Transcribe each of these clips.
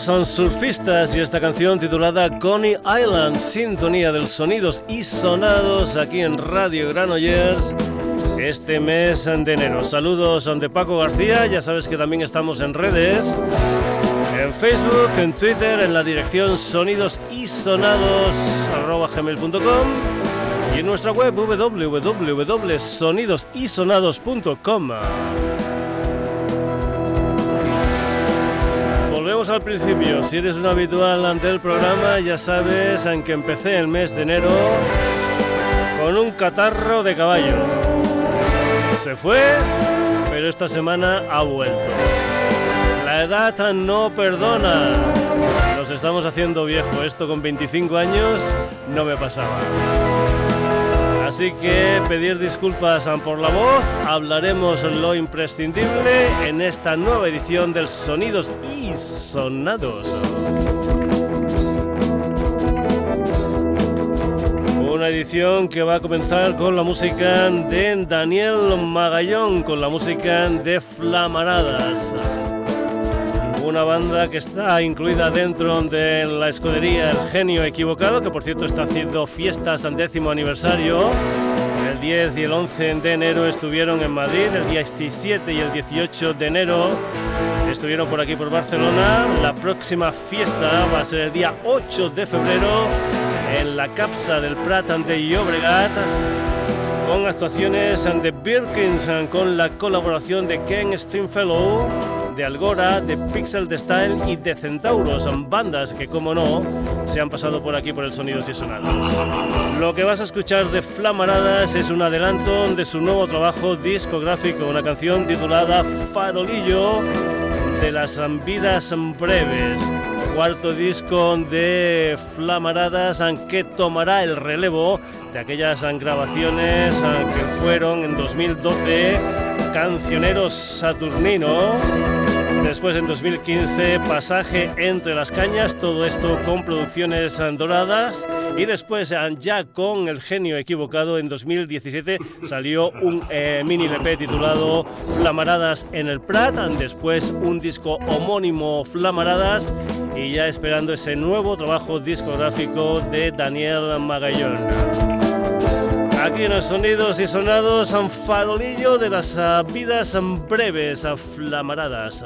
son surfistas y esta canción titulada Coney Island, sintonía de los sonidos y sonados aquí en Radio Granollers este mes de enero. Saludos de Paco García, ya sabes que también estamos en redes, en Facebook, en Twitter, en la dirección sonidosisonados.com y en nuestra web www.sonidosisonados.com. al principio. Si eres un habitual del programa, ya sabes en que empecé el mes de enero con un catarro de caballo. Se fue, pero esta semana ha vuelto. La edad no perdona. Nos estamos haciendo viejo. Esto con 25 años no me pasaba. Así que pedir disculpas por la voz, hablaremos lo imprescindible en esta nueva edición del Sonidos y Sonados. Una edición que va a comenzar con la música de Daniel Magallón, con la música de Flamaradas una banda que está incluida dentro de la escudería El Genio Equivocado, que por cierto está haciendo fiestas al décimo aniversario. El 10 y el 11 de enero estuvieron en Madrid, el 17 y el 18 de enero estuvieron por aquí por Barcelona. La próxima fiesta va a ser el día 8 de febrero en la Capsa del Prat de Llobregat con actuaciones de Birkins con la colaboración de Ken Stringfellow de Algora, de Pixel de Style y de Centauros, son bandas que, como no, se han pasado por aquí por el Sonidos y Sonados. Lo que vas a escuchar de Flamaradas es un adelanto de su nuevo trabajo discográfico, una canción titulada Farolillo de las vidas breves. Cuarto disco de Flamaradas, aunque tomará el relevo de aquellas grabaciones que fueron en 2012 Cancioneros Saturnino Después en 2015 Pasaje entre las cañas, todo esto con producciones doradas y después ya con El genio equivocado en 2017 salió un eh, mini LP titulado Flamaradas en el Prat, después un disco homónimo Flamaradas y ya esperando ese nuevo trabajo discográfico de Daniel Magallón. Aquí en los sonidos y sonados, un farolillo de las ah, vidas breves, flamaradas.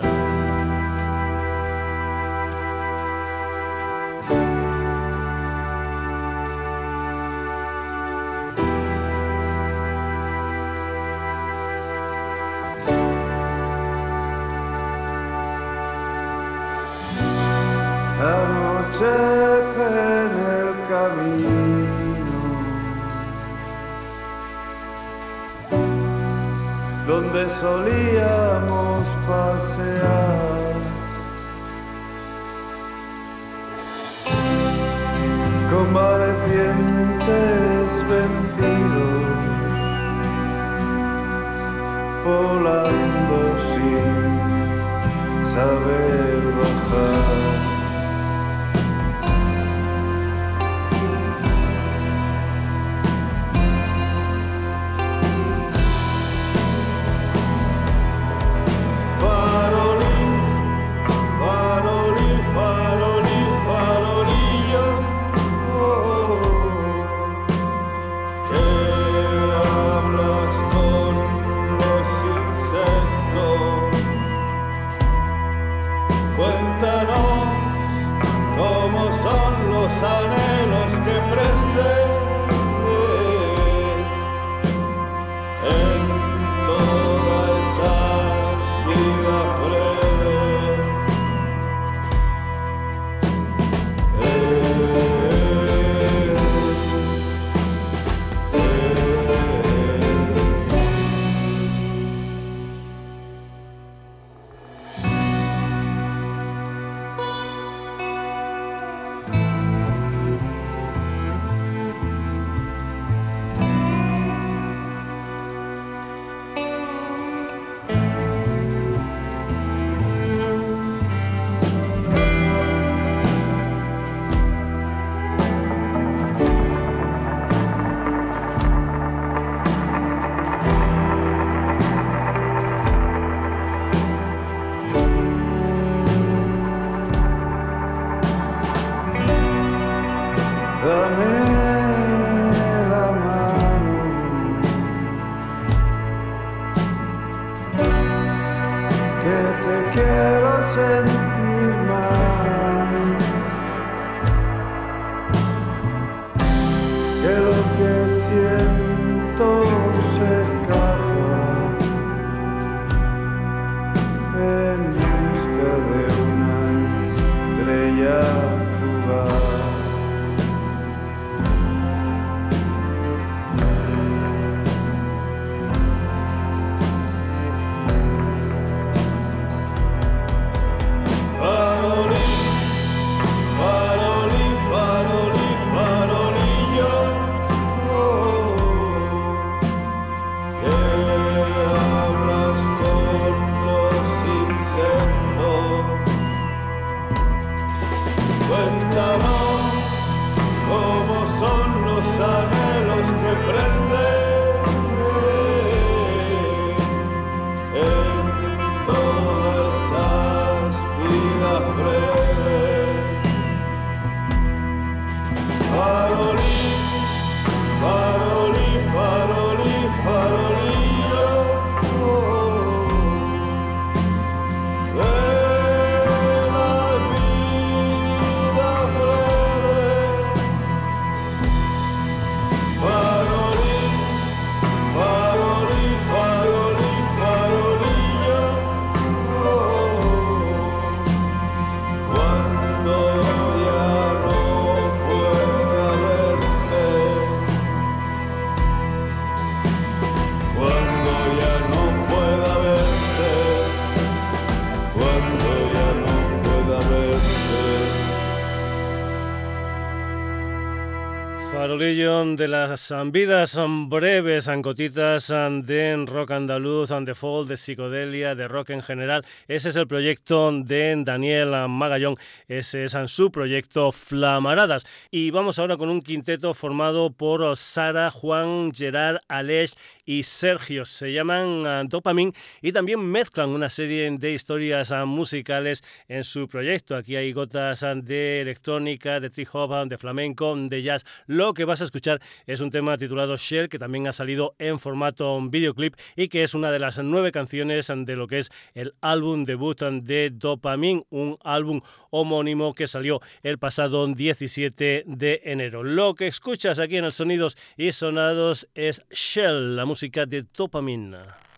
Vidas breves, ancotitas de rock andaluz, de folk, de psicodelia, de rock en general. Ese es el proyecto de Daniel Magallón, ese es su proyecto Flamaradas. Y vamos ahora con un quinteto formado por Sara, Juan, Gerard, Aleix y Sergio. Se llaman Dopamine y también mezclan una serie de historias musicales en su proyecto. Aquí hay gotas de electrónica, de trip hop, de flamenco, de jazz lo que vas a escuchar es un tema titulado Shell, que también ha salido en formato videoclip y que es una de las nueve canciones de lo que es el álbum debut de Dopamine, un álbum homónimo que salió el pasado 17 de enero. Lo que escuchas aquí en el Sonidos y Sonados es Shell, la música de Dopamine.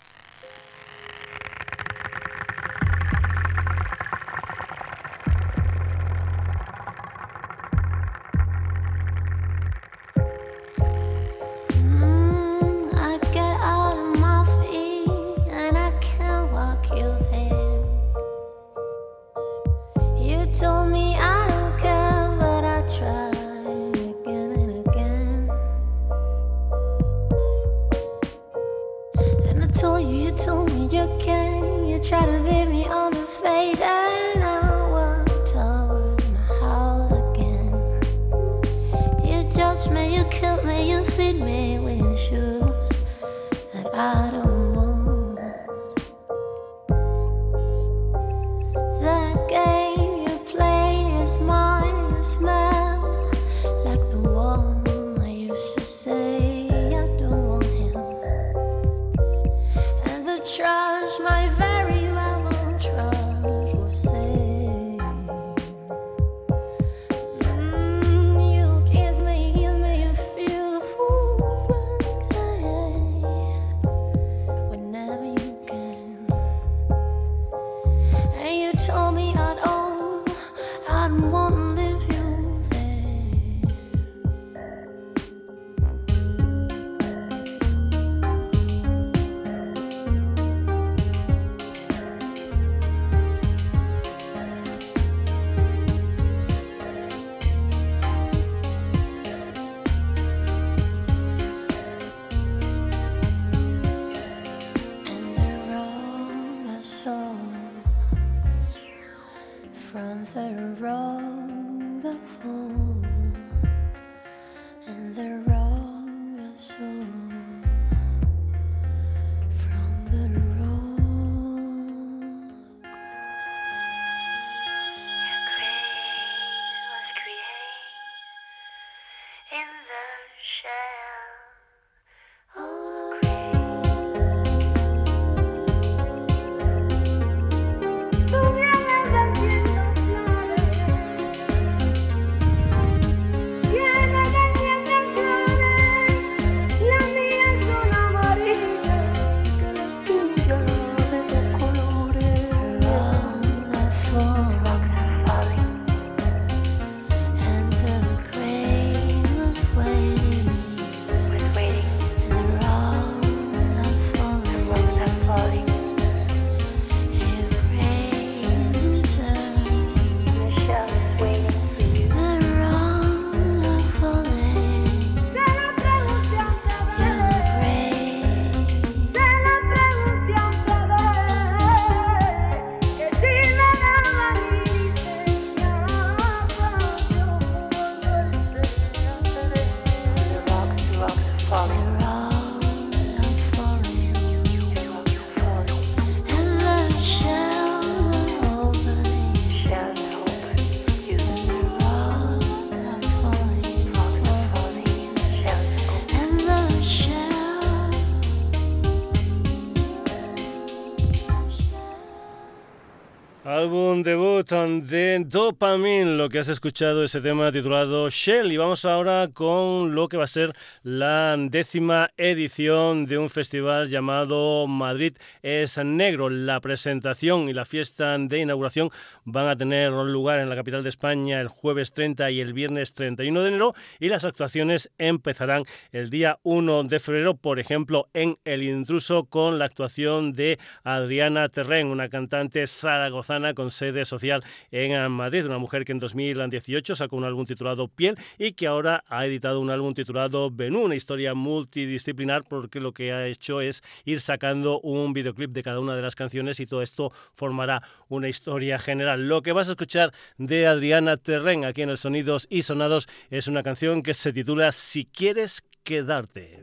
to de Dopamine, lo que has escuchado ese tema titulado Shell. Y vamos ahora con lo que va a ser la décima edición de un festival llamado Madrid es Negro. La presentación y la fiesta de inauguración van a tener lugar en la capital de España el jueves 30 y el viernes 31 de enero y las actuaciones empezarán el día 1 de febrero, por ejemplo, en El Intruso con la actuación de Adriana Terren, una cantante zaragozana con sede social en Madrid. Una mujer que en 2018 sacó un álbum titulado Piel y que ahora ha editado un álbum titulado Benú, una historia multidisciplinar porque lo que ha hecho es ir sacando un videoclip de cada una de las canciones y todo esto formará una historia general. Lo que vas a escuchar de Adriana Terren aquí en el Sonidos y Sonados es una canción que se titula Si quieres quedarte.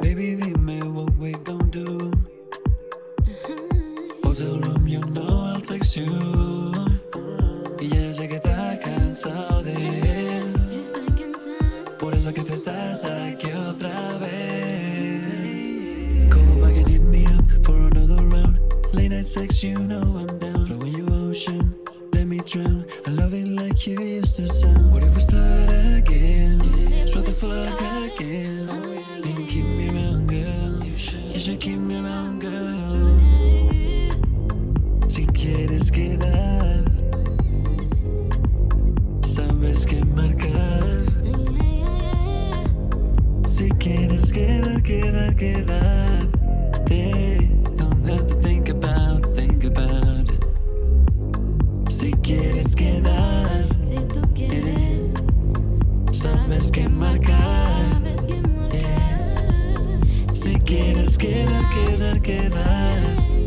Baby, dime what we gon' do. Hotel room, Y ya sé que estás cansado de él. Por eso que te estás aquí otra vez. Call back and hit me up for another round. Late night sex, you know I'm down. Flowing you ocean, let me drown. I love it like you used to sound. What if we start again? What the fuck again? And keep me around, girl. You should keep me around, girl. Si quieres quedar, sabes que marcar. Si quieres quedar, quedar, quedar. They don't have to think about, think about. Si quieres quedar, eh, sabes que marcar. Si quieres quedar, quedar, quedar.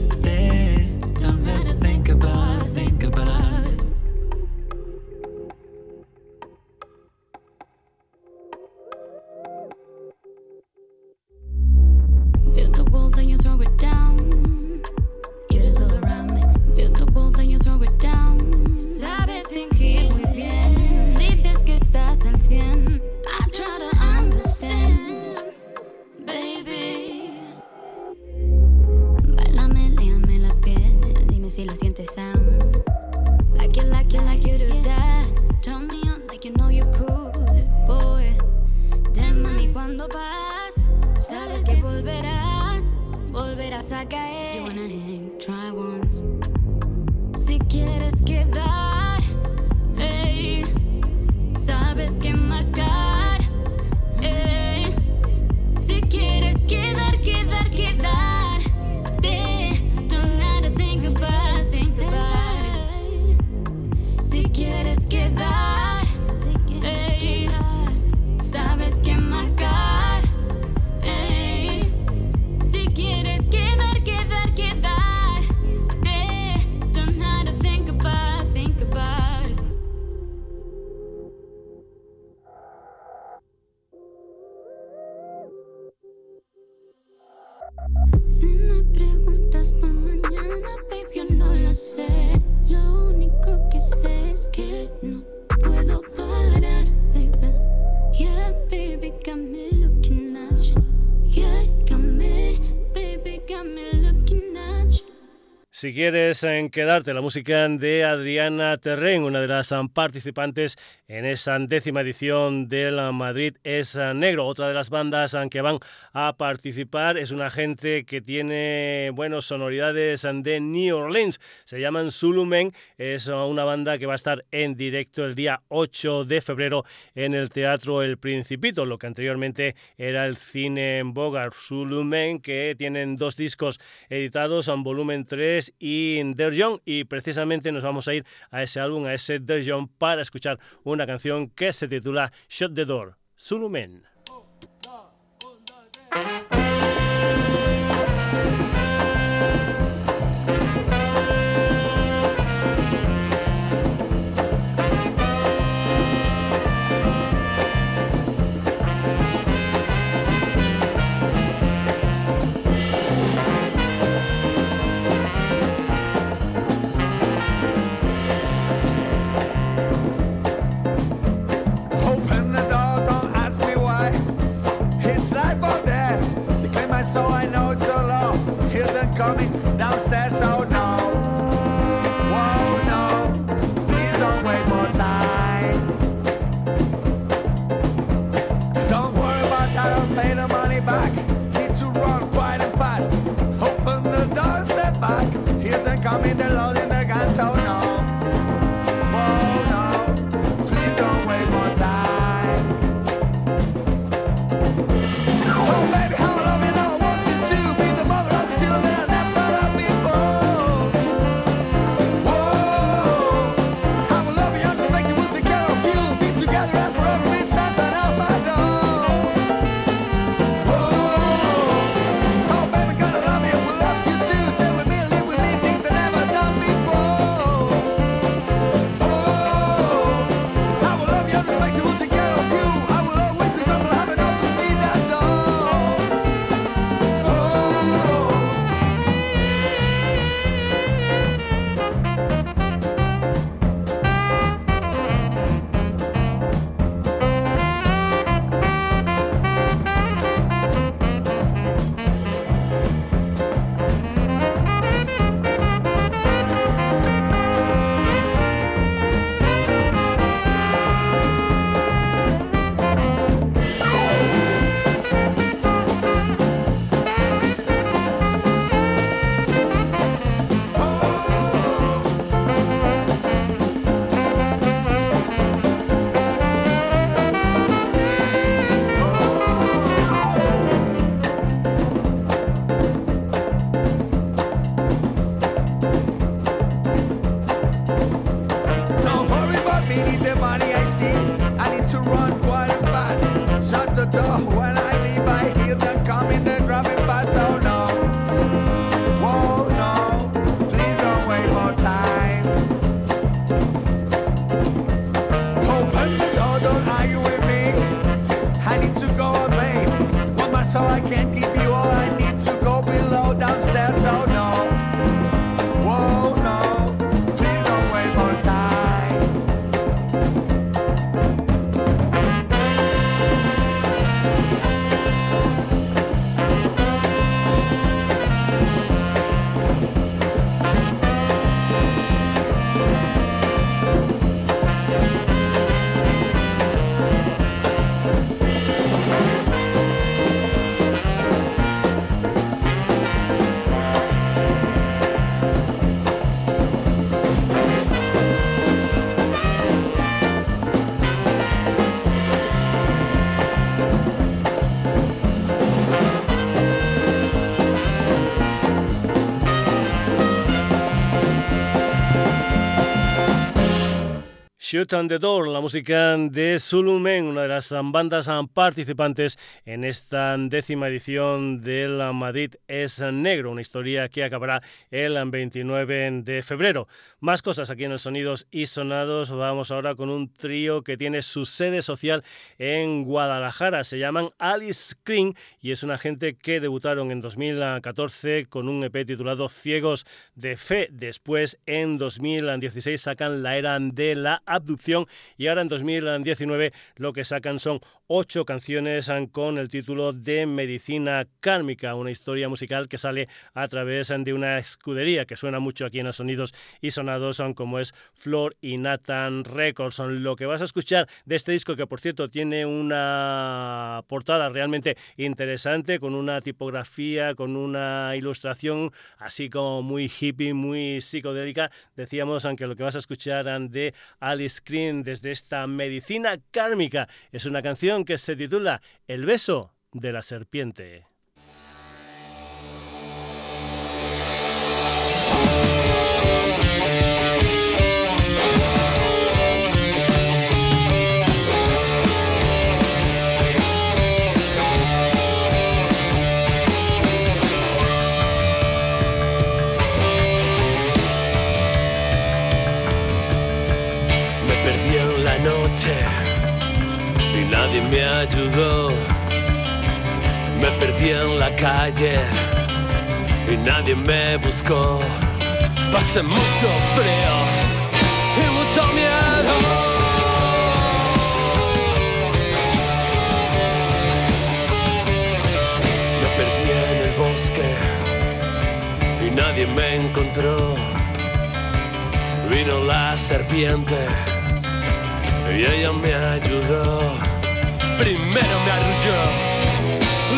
Quieres en quedarte la música de Adriana Terren, una de las participantes en esa décima edición del uh, Madrid es Negro. Otra de las bandas que van a participar es una gente que tiene bueno, sonoridades de New Orleans. Se llaman Zulumen. Es una banda que va a estar en directo el día 8 de febrero en el Teatro El Principito, lo que anteriormente era el Cine en Bogart. Zulumen, que tienen dos discos editados, en volumen 3 y Der y precisamente nos vamos a ir a ese álbum, a ese Der para escuchar una canción que se titula Shut the Door, Zulumen. Coming downstairs, Shoot on the la música de Zulumen, una de las bandas participantes en esta décima edición del Madrid es Negro, una historia que acabará el 29 de febrero. Más cosas aquí en el Sonidos y Sonados. Vamos ahora con un trío que tiene su sede social en Guadalajara. Se llaman Alice Green y es una gente que debutaron en 2014 con un EP titulado Ciegos de Fe. Después, en 2016, sacan La Era de la abducción y ahora en 2019 lo que sacan son ocho canciones con el título de Medicina Kármica, una historia musical que sale a través de una escudería que suena mucho aquí en los sonidos y sonados son como es Flor y Nathan Records. Lo que vas a escuchar de este disco que por cierto tiene una portada realmente interesante con una tipografía, con una ilustración así como muy hippie, muy psicodélica. Decíamos aunque lo que vas a escuchar de Alice Screen desde esta medicina kármica. Es una canción que se titula El beso de la serpiente. Me ayudó. Me perdí en la calle y nadie me buscó. Pasé mucho frío y mucho miedo. Me perdí en el bosque y nadie me encontró. Vino la serpiente y ella me ayudó. Primero me arrulló,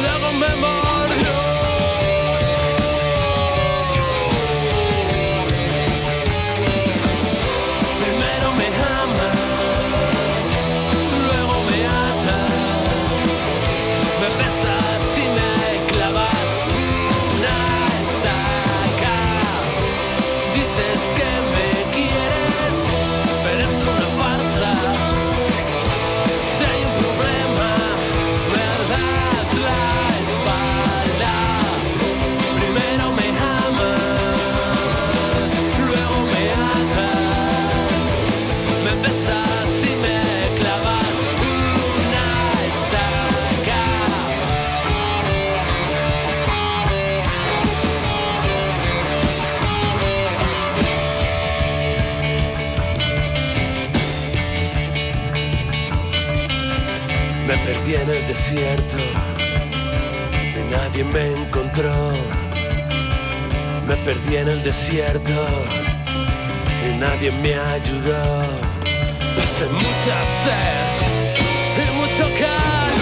luego me mordió. En el desierto y nadie me encontró. Me perdí en el desierto y nadie me ayudó. Pasé mucha sed y mucho calor.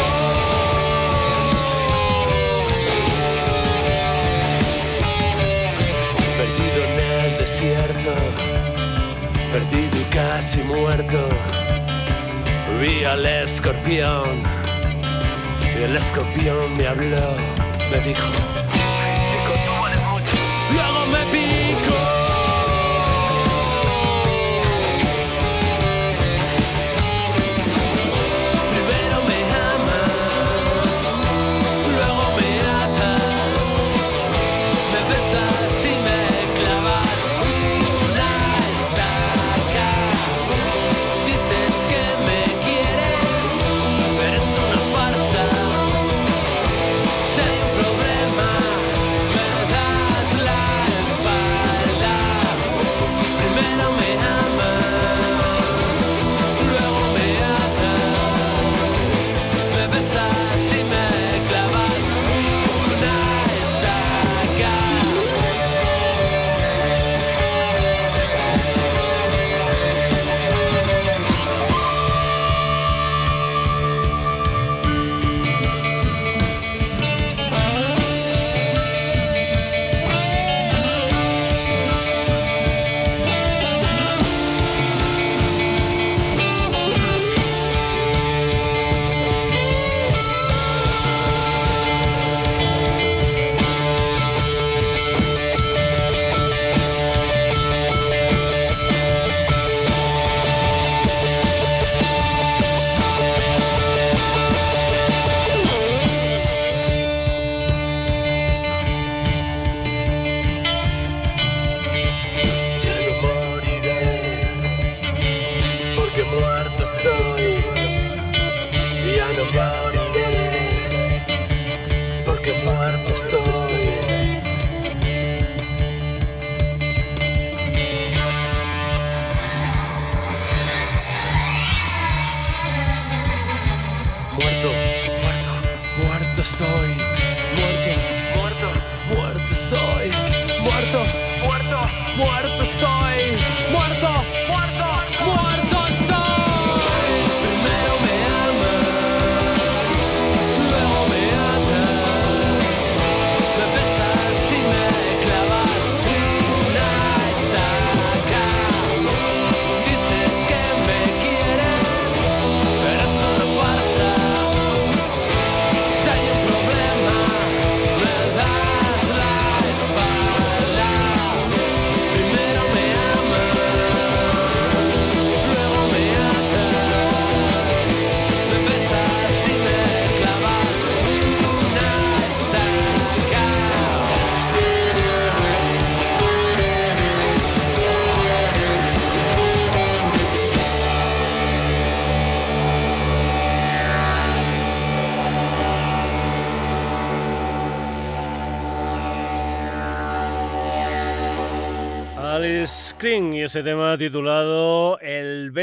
Perdido en el desierto, perdido y casi muerto. Vi al escorpión y el escorpión me habló, me dijo,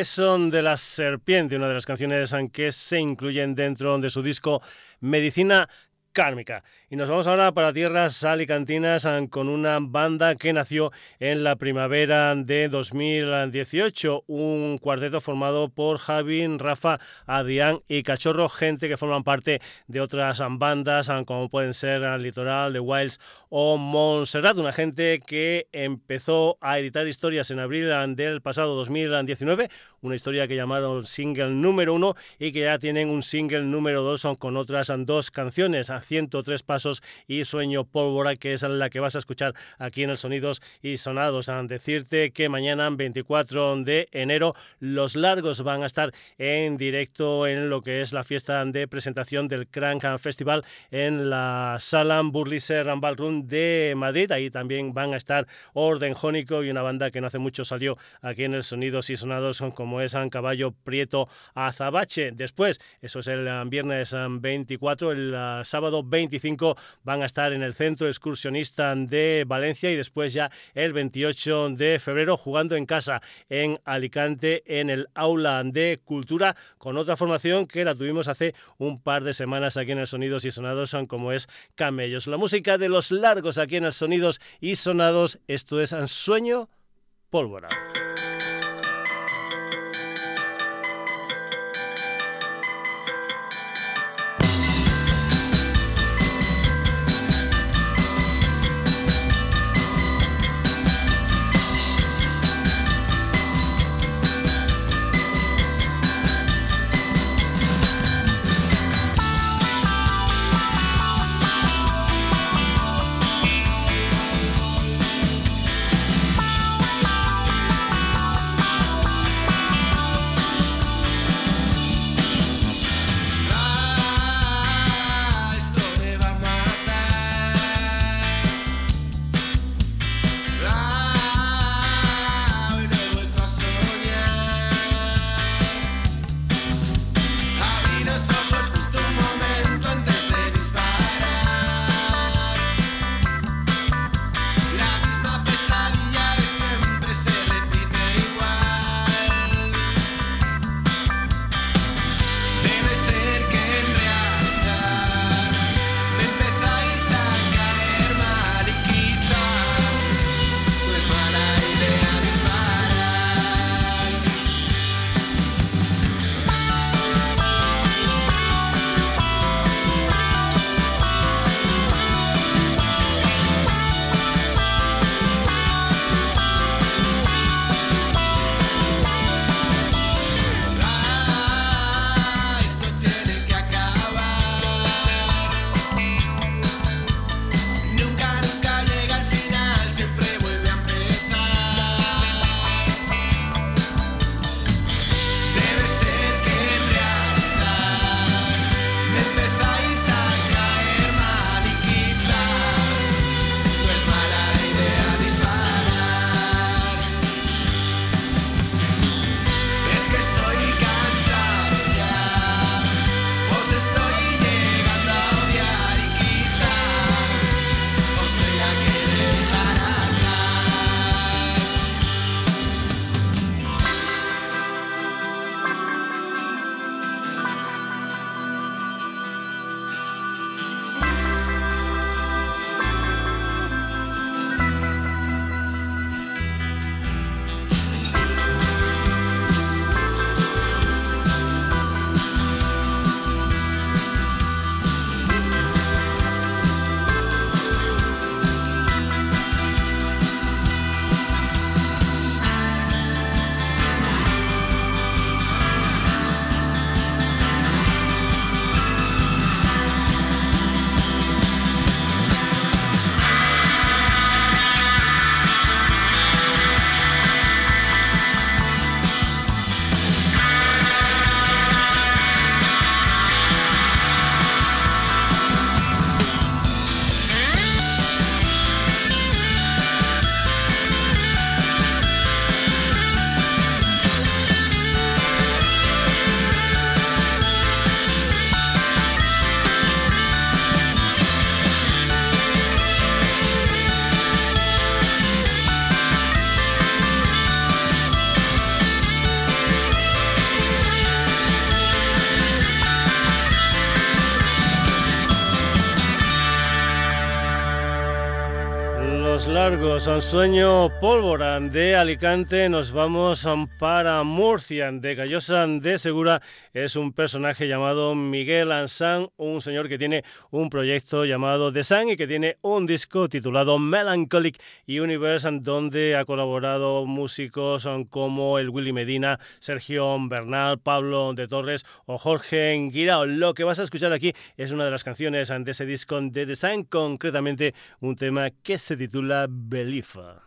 beso de la serpiente, una de las canciones que se incluyen dentro de su disco Medicina Kármica. Y nos vamos ahora para tierras alicantinas ah, con una banda que nació en la primavera de 2018, un cuarteto formado por Javi, Rafa, Adrián y Cachorro, gente que forman parte de otras bandas ah, como pueden ser ah, Litoral, The Wilds o Montserrat, una gente que empezó a editar historias en abril del pasado 2019, una historia que llamaron single número uno y que ya tienen un single número dos con otras dos canciones, 103 pasos y Sueño Pólvora, que es la que vas a escuchar aquí en el Sonidos y Sonados. A decirte que mañana, 24 de enero, los largos van a estar en directo en lo que es la fiesta de presentación del Crank Festival en la Sala Burlise Rambal Room de Madrid. Ahí también van a estar Orden Jónico y una banda que no hace mucho salió aquí en el Sonidos y Sonados, como es Caballo Prieto Azabache. Después, eso es el eh, viernes eh, 24, el eh, sábado 25 van a estar en el Centro Excursionista de Valencia y después ya el 28 de febrero jugando en casa en Alicante en el Aula de Cultura con otra formación que la tuvimos hace un par de semanas aquí en el Sonidos y Sonados como es Camellos. La música de los largos aquí en el Sonidos y Sonados, esto es Sueño Pólvora. Largos, un sueño pólvora de Alicante, nos vamos para Murcia, de Callosa de Segura, es un personaje llamado Miguel Ansan, un señor que tiene un proyecto llamado The Sun y que tiene un disco titulado Melancholic Universe, donde ha colaborado músicos como el Willy Medina, Sergio Bernal, Pablo de Torres o Jorge Guirao. Lo que vas a escuchar aquí es una de las canciones de ese disco de The Sun, concretamente un tema que se titula la Belifa.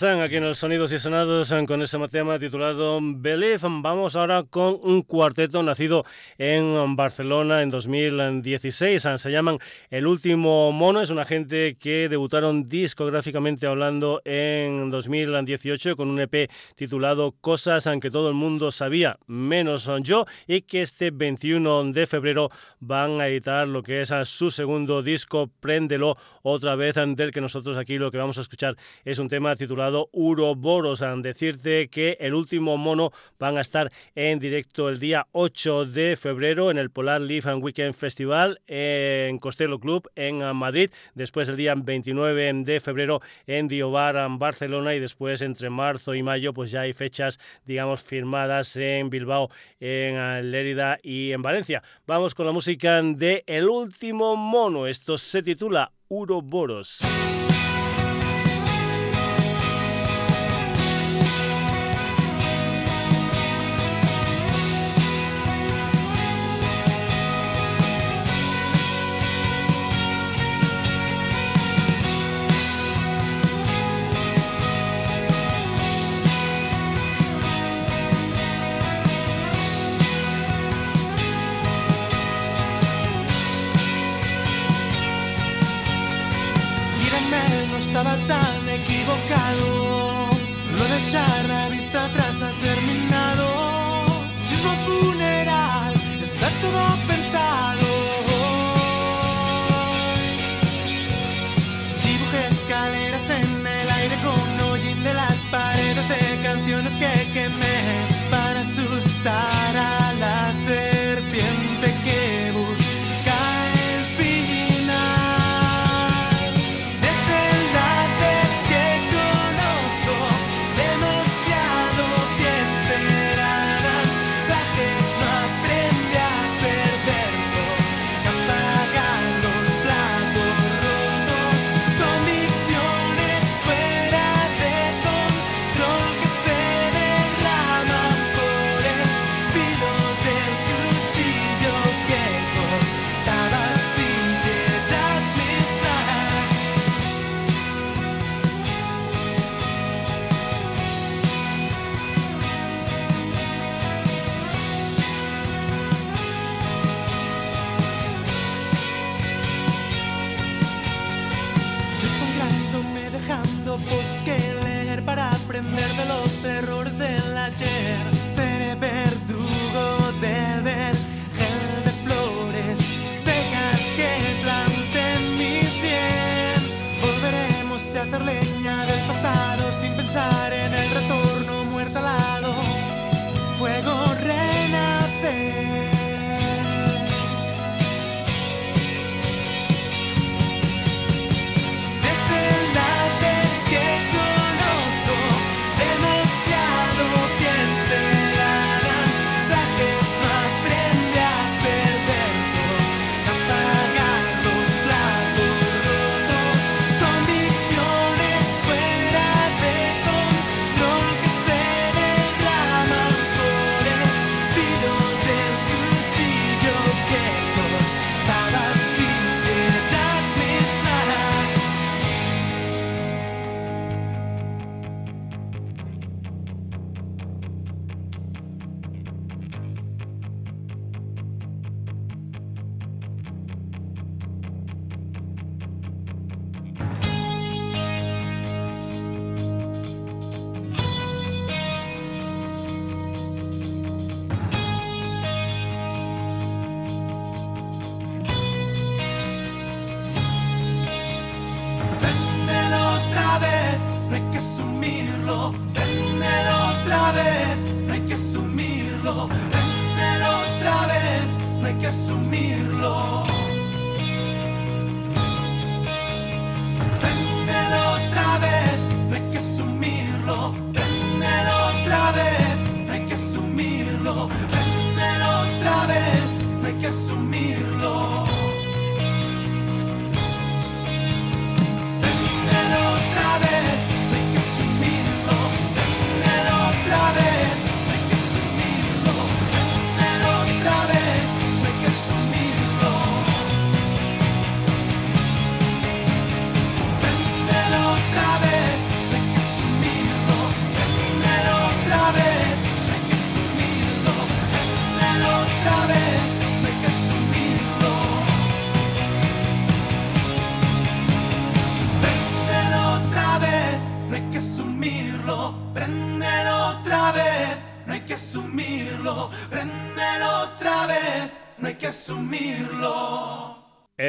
están aquí en los Sonidos y Sonados eh, con ese tema titulado Believe. Vamos ahora con un cuarteto nacido en Barcelona en 2016. Eh, se llaman El Último Mono. Es una gente que debutaron discográficamente hablando en 2018 con un EP titulado Cosas eh, aunque todo el mundo sabía, menos yo, y que este 21 de febrero van a editar lo que es a su segundo disco, Préndelo otra vez, del que nosotros aquí lo que vamos a escuchar es un tema titulado llamado Uroboros. Han decirte que el último mono van a estar en directo el día 8 de febrero en el Polar Leaf and Weekend Festival en Costello Club en Madrid. Después el día 29 de febrero en Diobar en Barcelona y después entre marzo y mayo pues ya hay fechas digamos firmadas en Bilbao, en eh, Lérida y en Valencia. Vamos con la música de El último mono. Esto se titula Uroboros.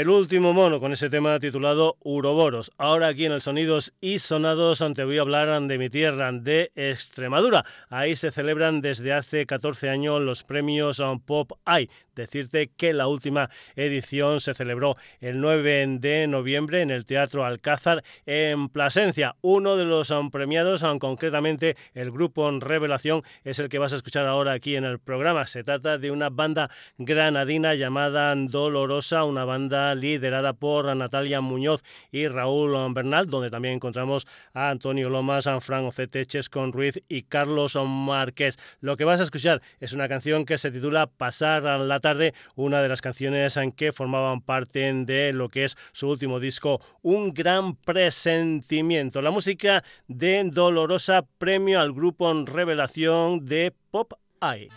El último mono con ese tema titulado Uroboros. Ahora aquí en el Sonidos y Sonados te voy a hablar de mi tierra, de Extremadura. Ahí se celebran desde hace 14 años los premios Pop Eye. Decirte que la última edición se celebró el 9 de noviembre en el Teatro Alcázar en Plasencia. Uno de los premiados, concretamente el grupo Revelación, es el que vas a escuchar ahora aquí en el programa. Se trata de una banda granadina llamada Dolorosa, una banda liderada por Natalia Muñoz y Raúl Bernal, donde también encontramos a Antonio Lomas, a Fran Ocete, Chescon Ruiz y Carlos Márquez. Lo que vas a escuchar es una canción que se titula Pasar la tarde, una de las canciones en que formaban parte de lo que es su último disco, Un gran presentimiento. La música de Dolorosa, premio al grupo Revelación de Pop Eye.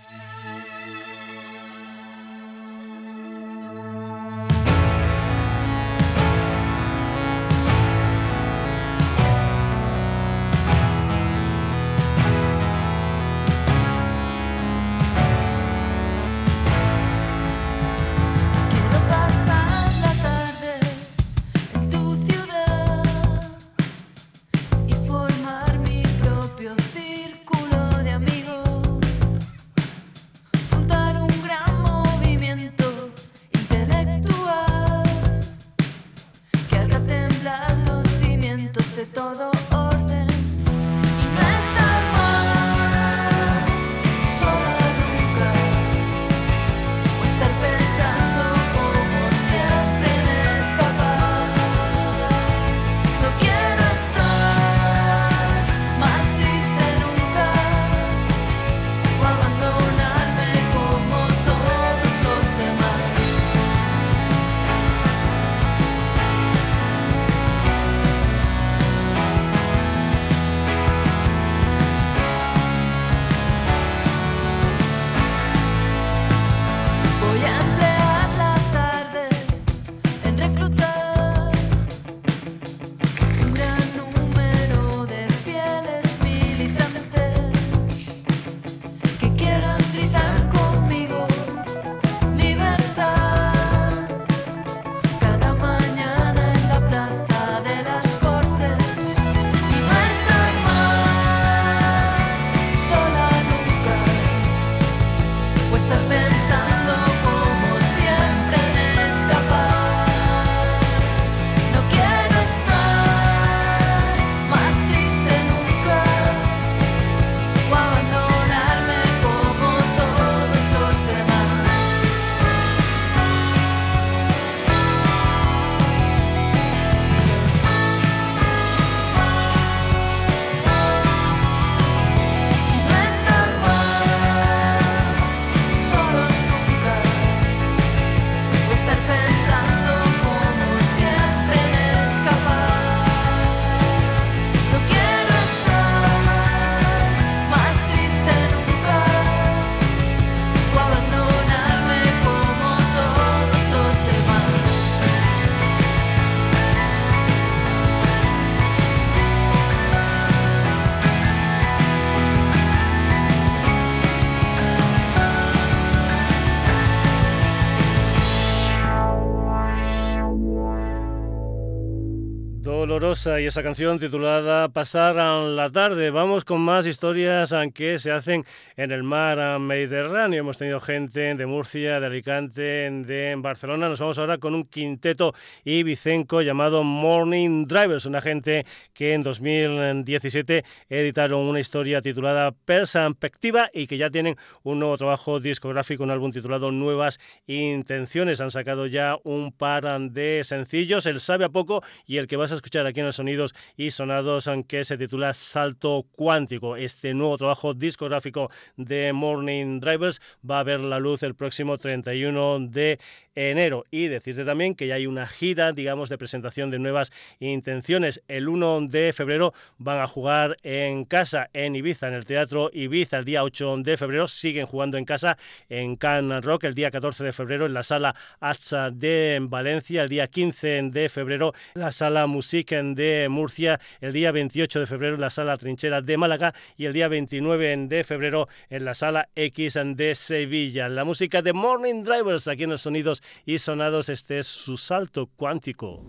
Y esa canción titulada Pasar la tarde. Vamos con más historias que se hacen en el mar Mediterráneo. Hemos tenido gente de Murcia, de Alicante, de Barcelona. Nos vamos ahora con un quinteto ibicenco llamado Morning Drivers, una gente que en 2017 editaron una historia titulada Perspectiva y que ya tienen un nuevo trabajo discográfico, un álbum titulado Nuevas Intenciones. Han sacado ya un par de sencillos, El Sabe a Poco y el que vas a escuchar aquí en el sonidos y sonados que se titula Salto Cuántico. Este nuevo trabajo discográfico de Morning Drivers va a ver la luz el próximo 31 de enero. Y decirte también que ya hay una gira, digamos, de presentación de nuevas intenciones. El 1 de febrero van a jugar en casa, en Ibiza, en el Teatro Ibiza. El día 8 de febrero siguen jugando en casa en Can Rock. El día 14 de febrero en la Sala Atza de Valencia. El día 15 de febrero en la Sala Music de Murcia. El día 28 de febrero en la Sala Trinchera de Málaga. Y el día 29 de febrero en la Sala X de Sevilla. La música de Morning Drivers aquí en los sonidos y sonados. Este es su salto cuántico.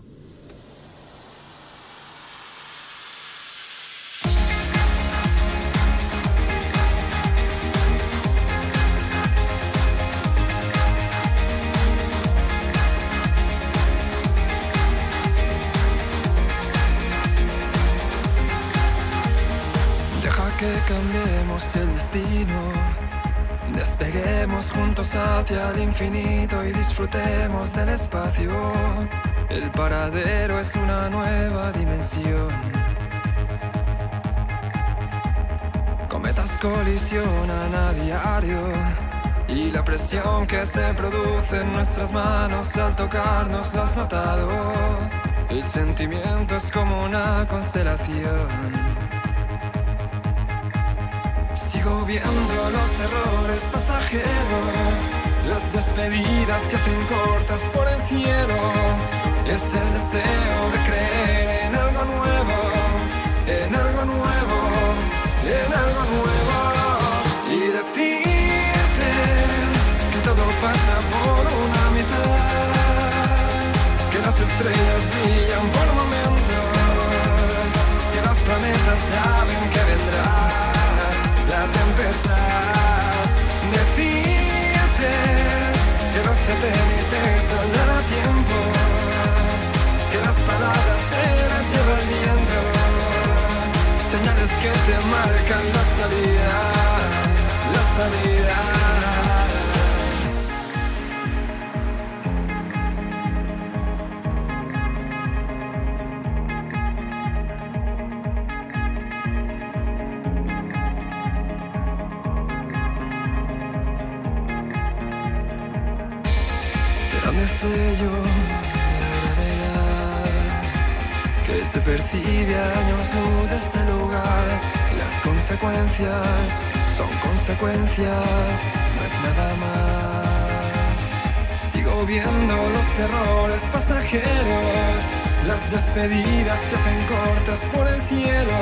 Deja que cambiemos el destino. Despeguemos juntos hacia el infinito y disfrutemos del espacio. El paradero es una nueva dimensión. Cometas colisionan a diario y la presión que se produce en nuestras manos al tocarnos lo has notado. El sentimiento es como una constelación. Sigo viendo los errores pasajeros, las despedidas se hacen cortas por el cielo. Es el deseo de creer en algo nuevo, en algo nuevo, en algo nuevo. Y decirte que todo pasa por una mitad, que las estrellas brillan por momentos, que los planetas saben Señales que te marcan la salida, la salida. será un percibe años luz de este lugar. Las consecuencias son consecuencias, no es nada más. Sigo viendo los errores pasajeros, las despedidas se hacen cortas por el cielo.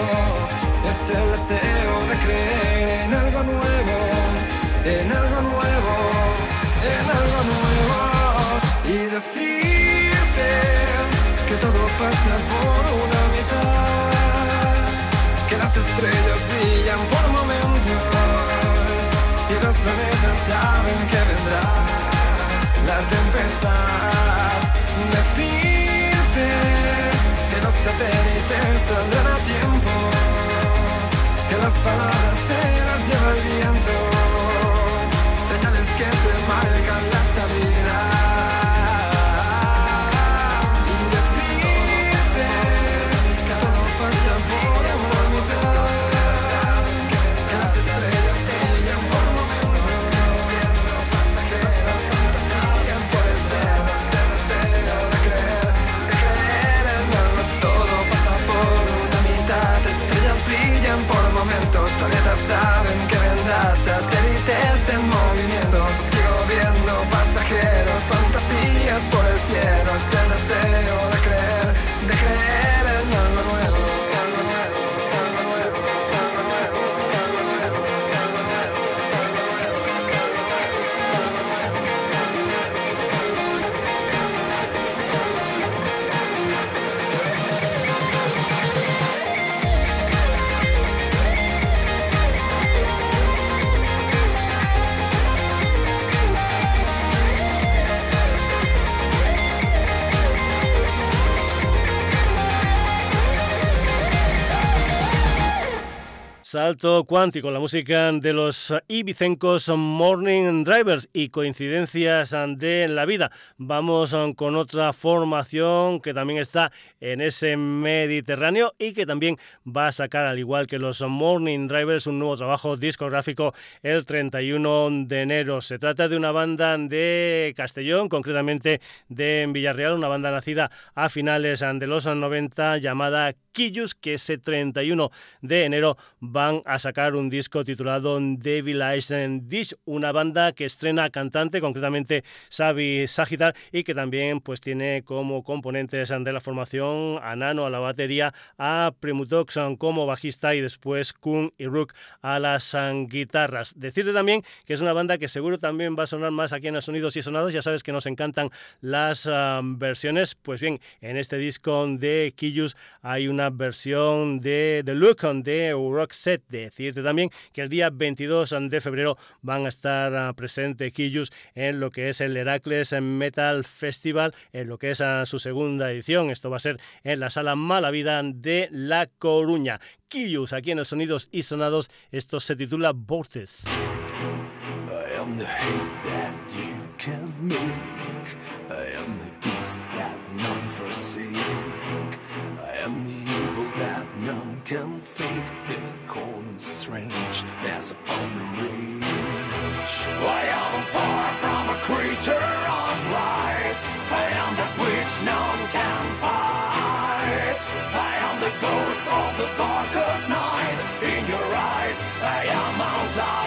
Es el deseo de creer en algo nuevo, en algo nuevo, en algo nuevo y decirte que todo pasa por estrellas brillan por momentos y los planetas saben que vendrá la tempestad. Decirte que los satélites saldrán a tiempo, que las palabras se las lleva el viento, señales que te marcan momentos, Salto cuántico, la música de los ibicencos Morning Drivers y coincidencias de la vida. Vamos con otra formación que también está en ese Mediterráneo y que también va a sacar, al igual que los Morning Drivers, un nuevo trabajo discográfico el 31 de enero. Se trata de una banda de Castellón, concretamente de Villarreal, una banda nacida a finales de los 90 llamada Quillus, que ese 31 de enero va van a sacar un disco titulado Devil Eyes Dish, una banda que estrena cantante, concretamente Xavi Sagitar, y que también pues tiene como componentes de la formación a Nano a la batería, a Primutox como bajista y después Kun y Rook a las guitarras. Decirte también que es una banda que seguro también va a sonar más aquí en los Sonidos y Sonados, ya sabes que nos encantan las ah, versiones, pues bien, en este disco de Kiyus hay una versión de The Look de Rock Set. Decirte también que el día 22 de febrero van a estar ah, presentes Kiyus en lo que es el Heracles Metal Festival, en lo que es ah, su segunda edición. Esto va a ser en la sala Mala Vida de La Coruña. Kiyus, aquí en los Sonidos y Sonados, esto se titula Vortex. I am the hate that you can make. Can fake. The cold strangeness upon the rage. I am far from a creature of light. I am that which none can fight. I am the ghost of the darkest night. In your eyes, I am out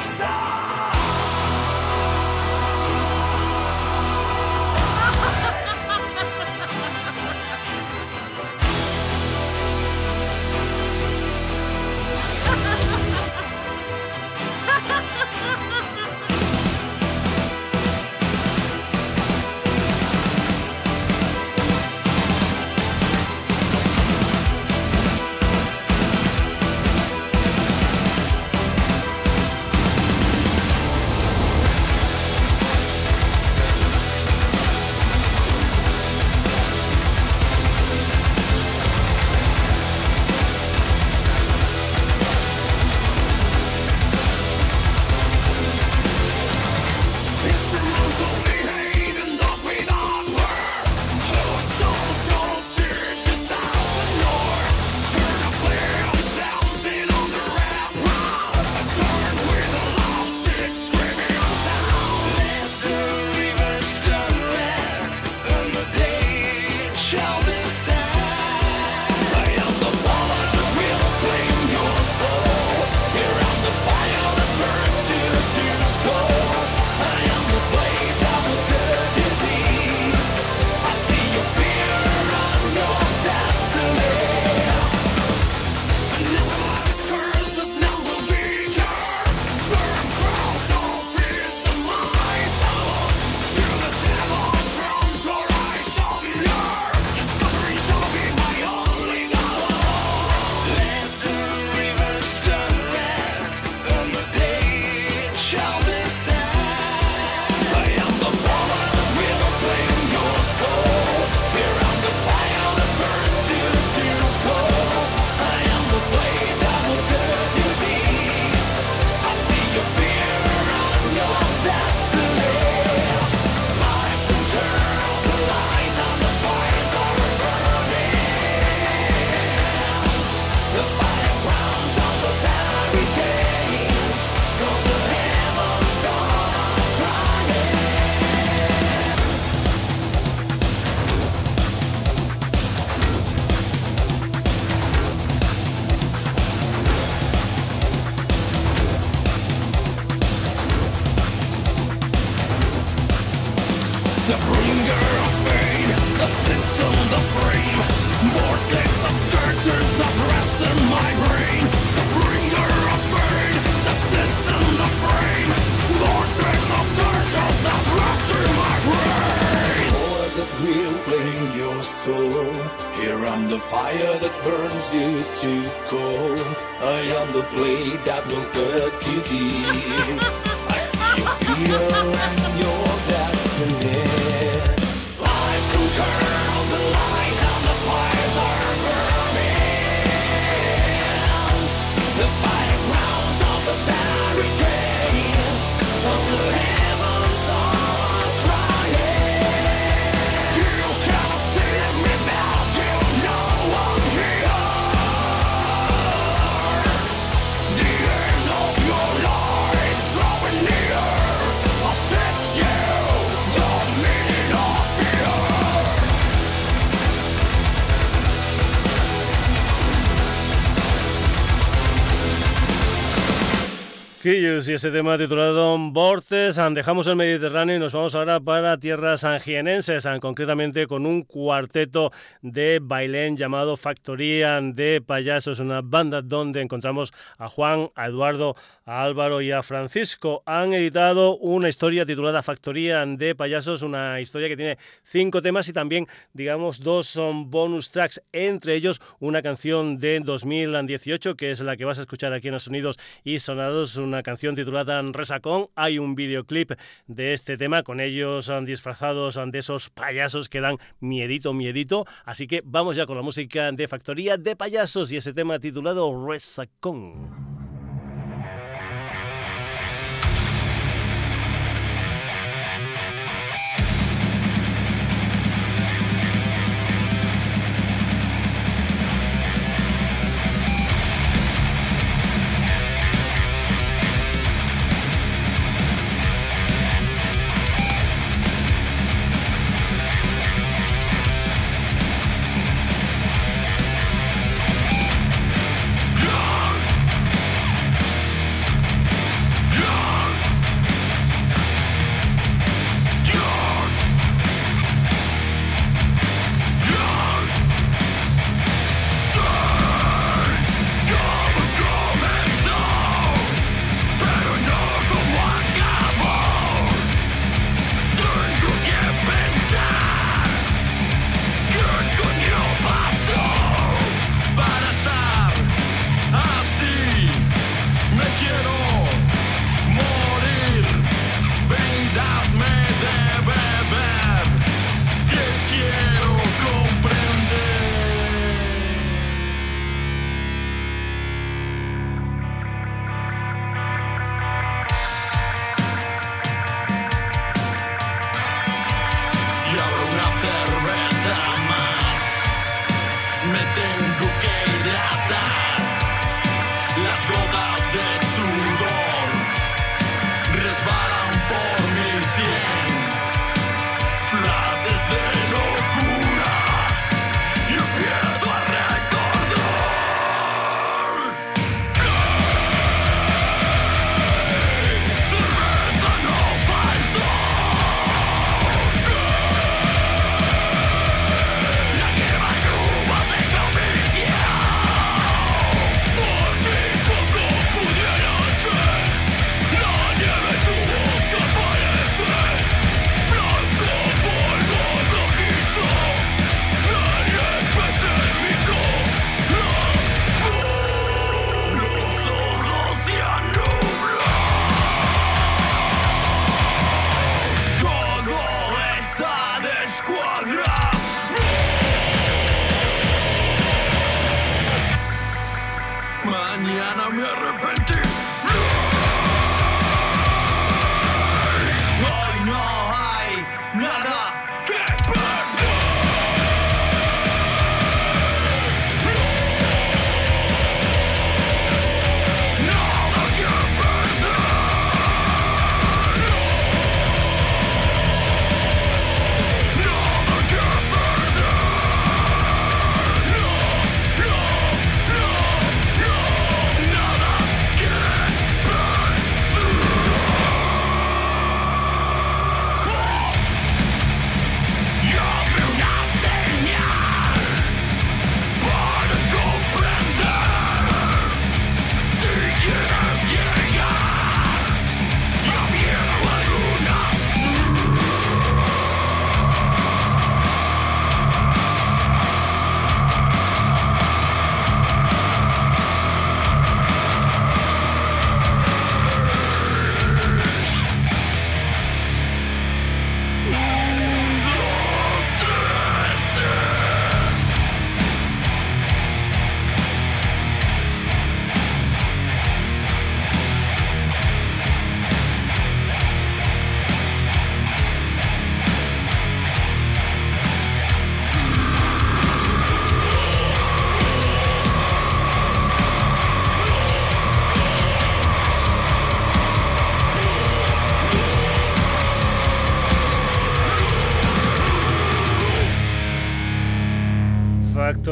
Y ese tema titulado Bortes. Dejamos el Mediterráneo y nos vamos ahora para tierras angienenses, concretamente con un cuarteto de bailén llamado Factoría de Payasos, una banda donde encontramos a Juan, a Eduardo, a Álvaro y a Francisco. Han editado una historia titulada Factoría de Payasos, una historia que tiene cinco temas y también, digamos, dos son bonus tracks, entre ellos una canción de 2018 que es la que vas a escuchar aquí en los sonidos y sonados, una canción titulada Resacón. Hay un videoclip de este tema con ellos disfrazados de esos payasos que dan miedito, miedito. Así que vamos ya con la música de Factoría de Payasos y ese tema titulado Resacón.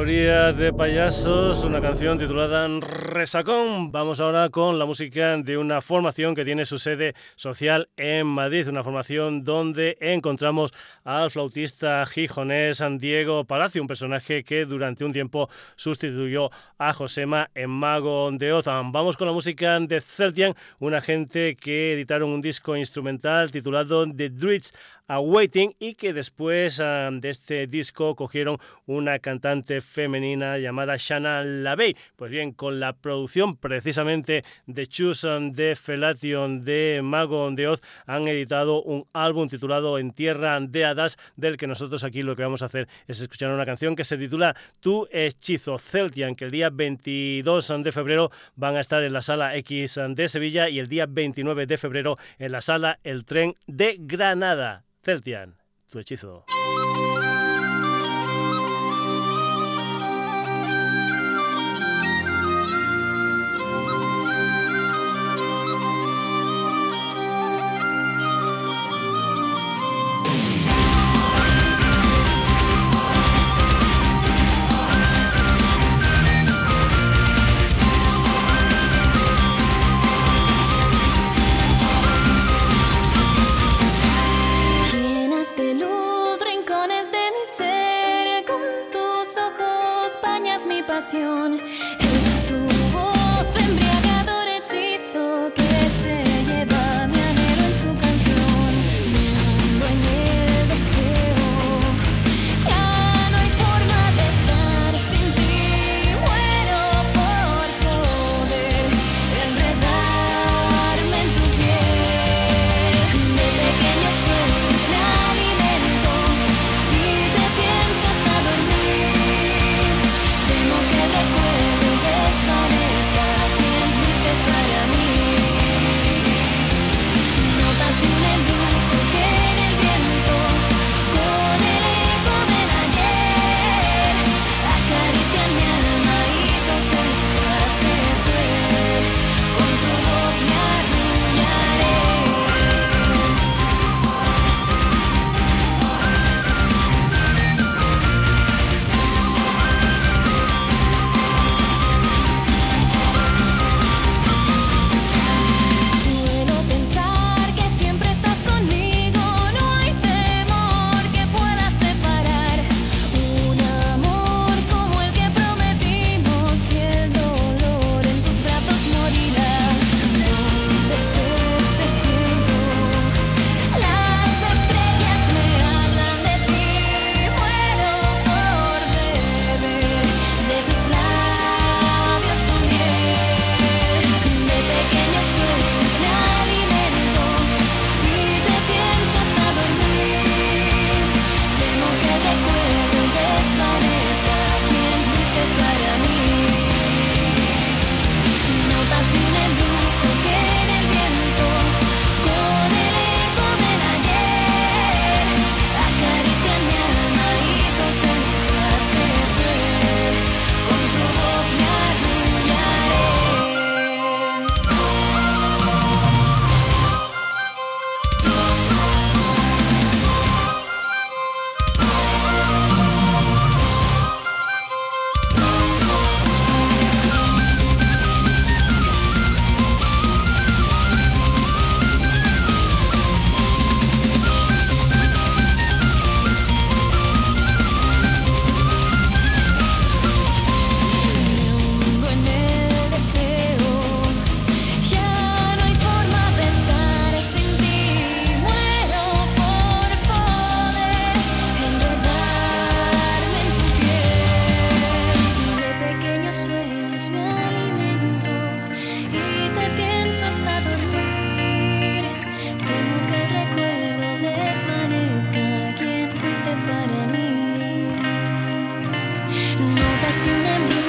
Factoría de Payasos, una canción titulada Resacón. Vamos ahora con la música de una formación que tiene su sede social en Madrid, una formación donde encontramos al flautista gijonés San Diego Palacio, un personaje que durante un tiempo sustituyó a Josema en Mago de Ozan. Vamos con la música de Celtian, una gente que editaron un disco instrumental titulado The Druids Awaiting y que después ah, de este disco cogieron una cantante femenina llamada Shanna LaVey. Pues bien, con la producción precisamente de Choose de Felation de Mago de Oz han editado un álbum titulado En Tierra de Hadas del que nosotros aquí lo que vamos a hacer es escuchar una canción que se titula Tu Hechizo Celtian que el día 22 de febrero van a estar en la sala X de Sevilla y el día 29 de febrero en la sala El Tren de Granada. Celtian, tu hechizo. Pasión. Es Notas de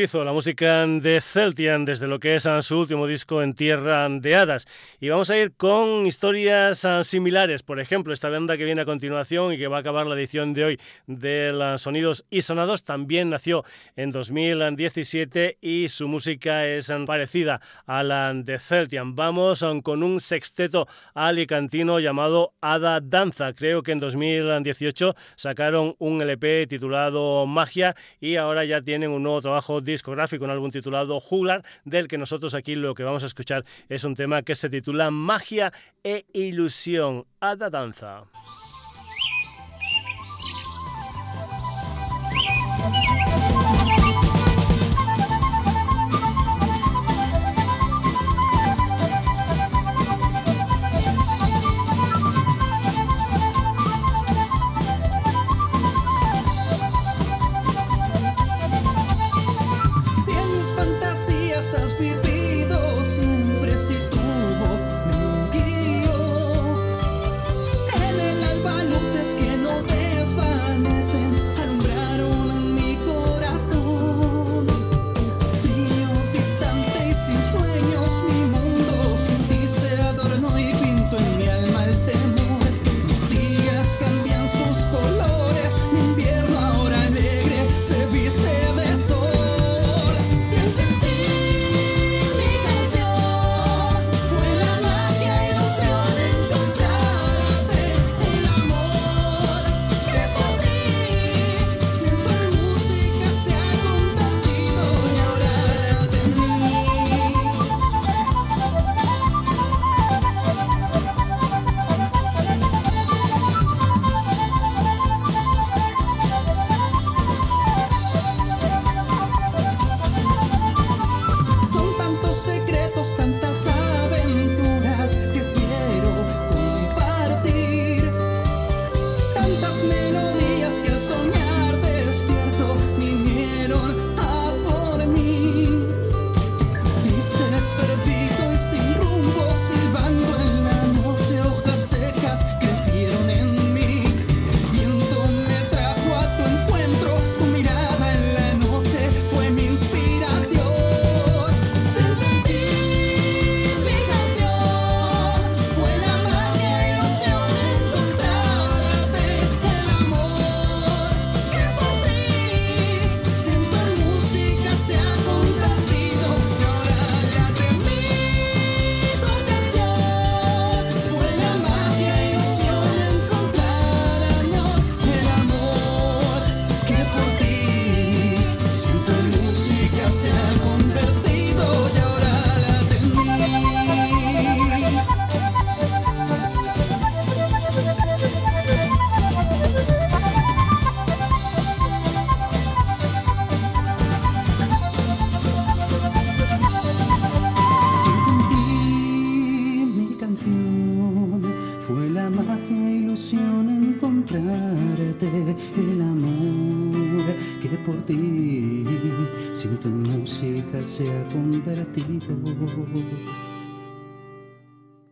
hechizo, la música de Celtian, desde lo que es ah, su último disco en Tierra de Hadas. Y vamos a ir con historias ah, similares. Por ejemplo, esta banda que viene a continuación y que va a acabar la edición de hoy de los Sonidos y Sonados también nació en 2017 y su música es ah, parecida a la de Celtian. Vamos con un sexteto alicantino llamado Ada Danza. Creo que en 2018 sacaron un LP titulado Magia y ahora ya tienen un nuevo trabajo discográfico, un álbum titulado Juglar, del que nosotros aquí lo que vamos a escuchar es un tema que se titula Magia e Ilusión. Ada Danza.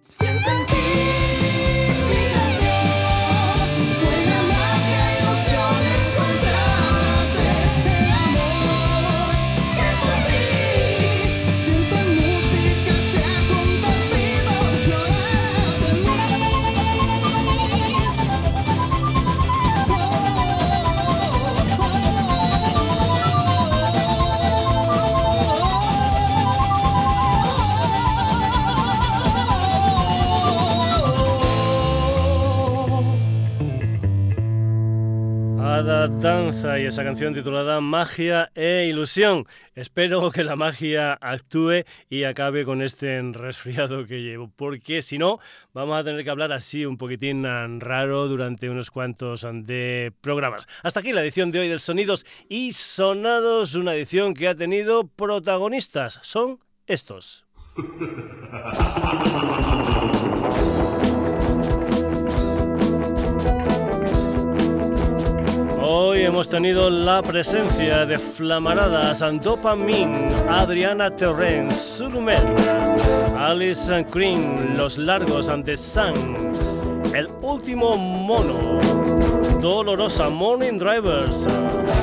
Siento en ti esa canción titulada Magia e Ilusión. Espero que la magia actúe y acabe con este resfriado que llevo, porque si no, vamos a tener que hablar así un poquitín raro durante unos cuantos de programas. Hasta aquí la edición de hoy del Sonidos y Sonados, una edición que ha tenido protagonistas. Son estos. Hoy hemos tenido la presencia de Flamaradas, Dopamine, Adriana Terren, Sulumet, Alice Green, Los Largos ante Sun, El Último Mono, Dolorosa, Morning Drivers,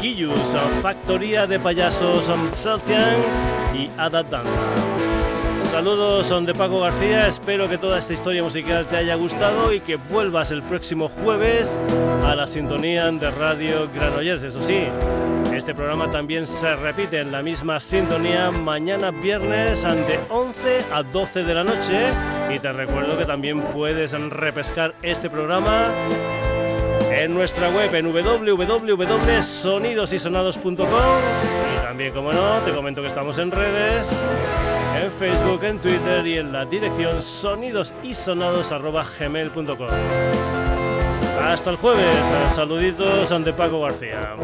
Kiyus, Factoría de Payasos, Celtian y Ada Danza. Saludos, son de Paco García. Espero que toda esta historia musical te haya gustado y que vuelvas el próximo jueves a la sintonía de Radio Granollers. Eso sí, este programa también se repite en la misma sintonía mañana viernes de 11 a 12 de la noche. Y te recuerdo que también puedes repescar este programa en nuestra web en www.sonidosysonados.com y también, como no, te comento que estamos en redes, en Facebook, en Twitter y en la dirección sonidosysonados.gmail.com Hasta el jueves, saluditos ante Paco García.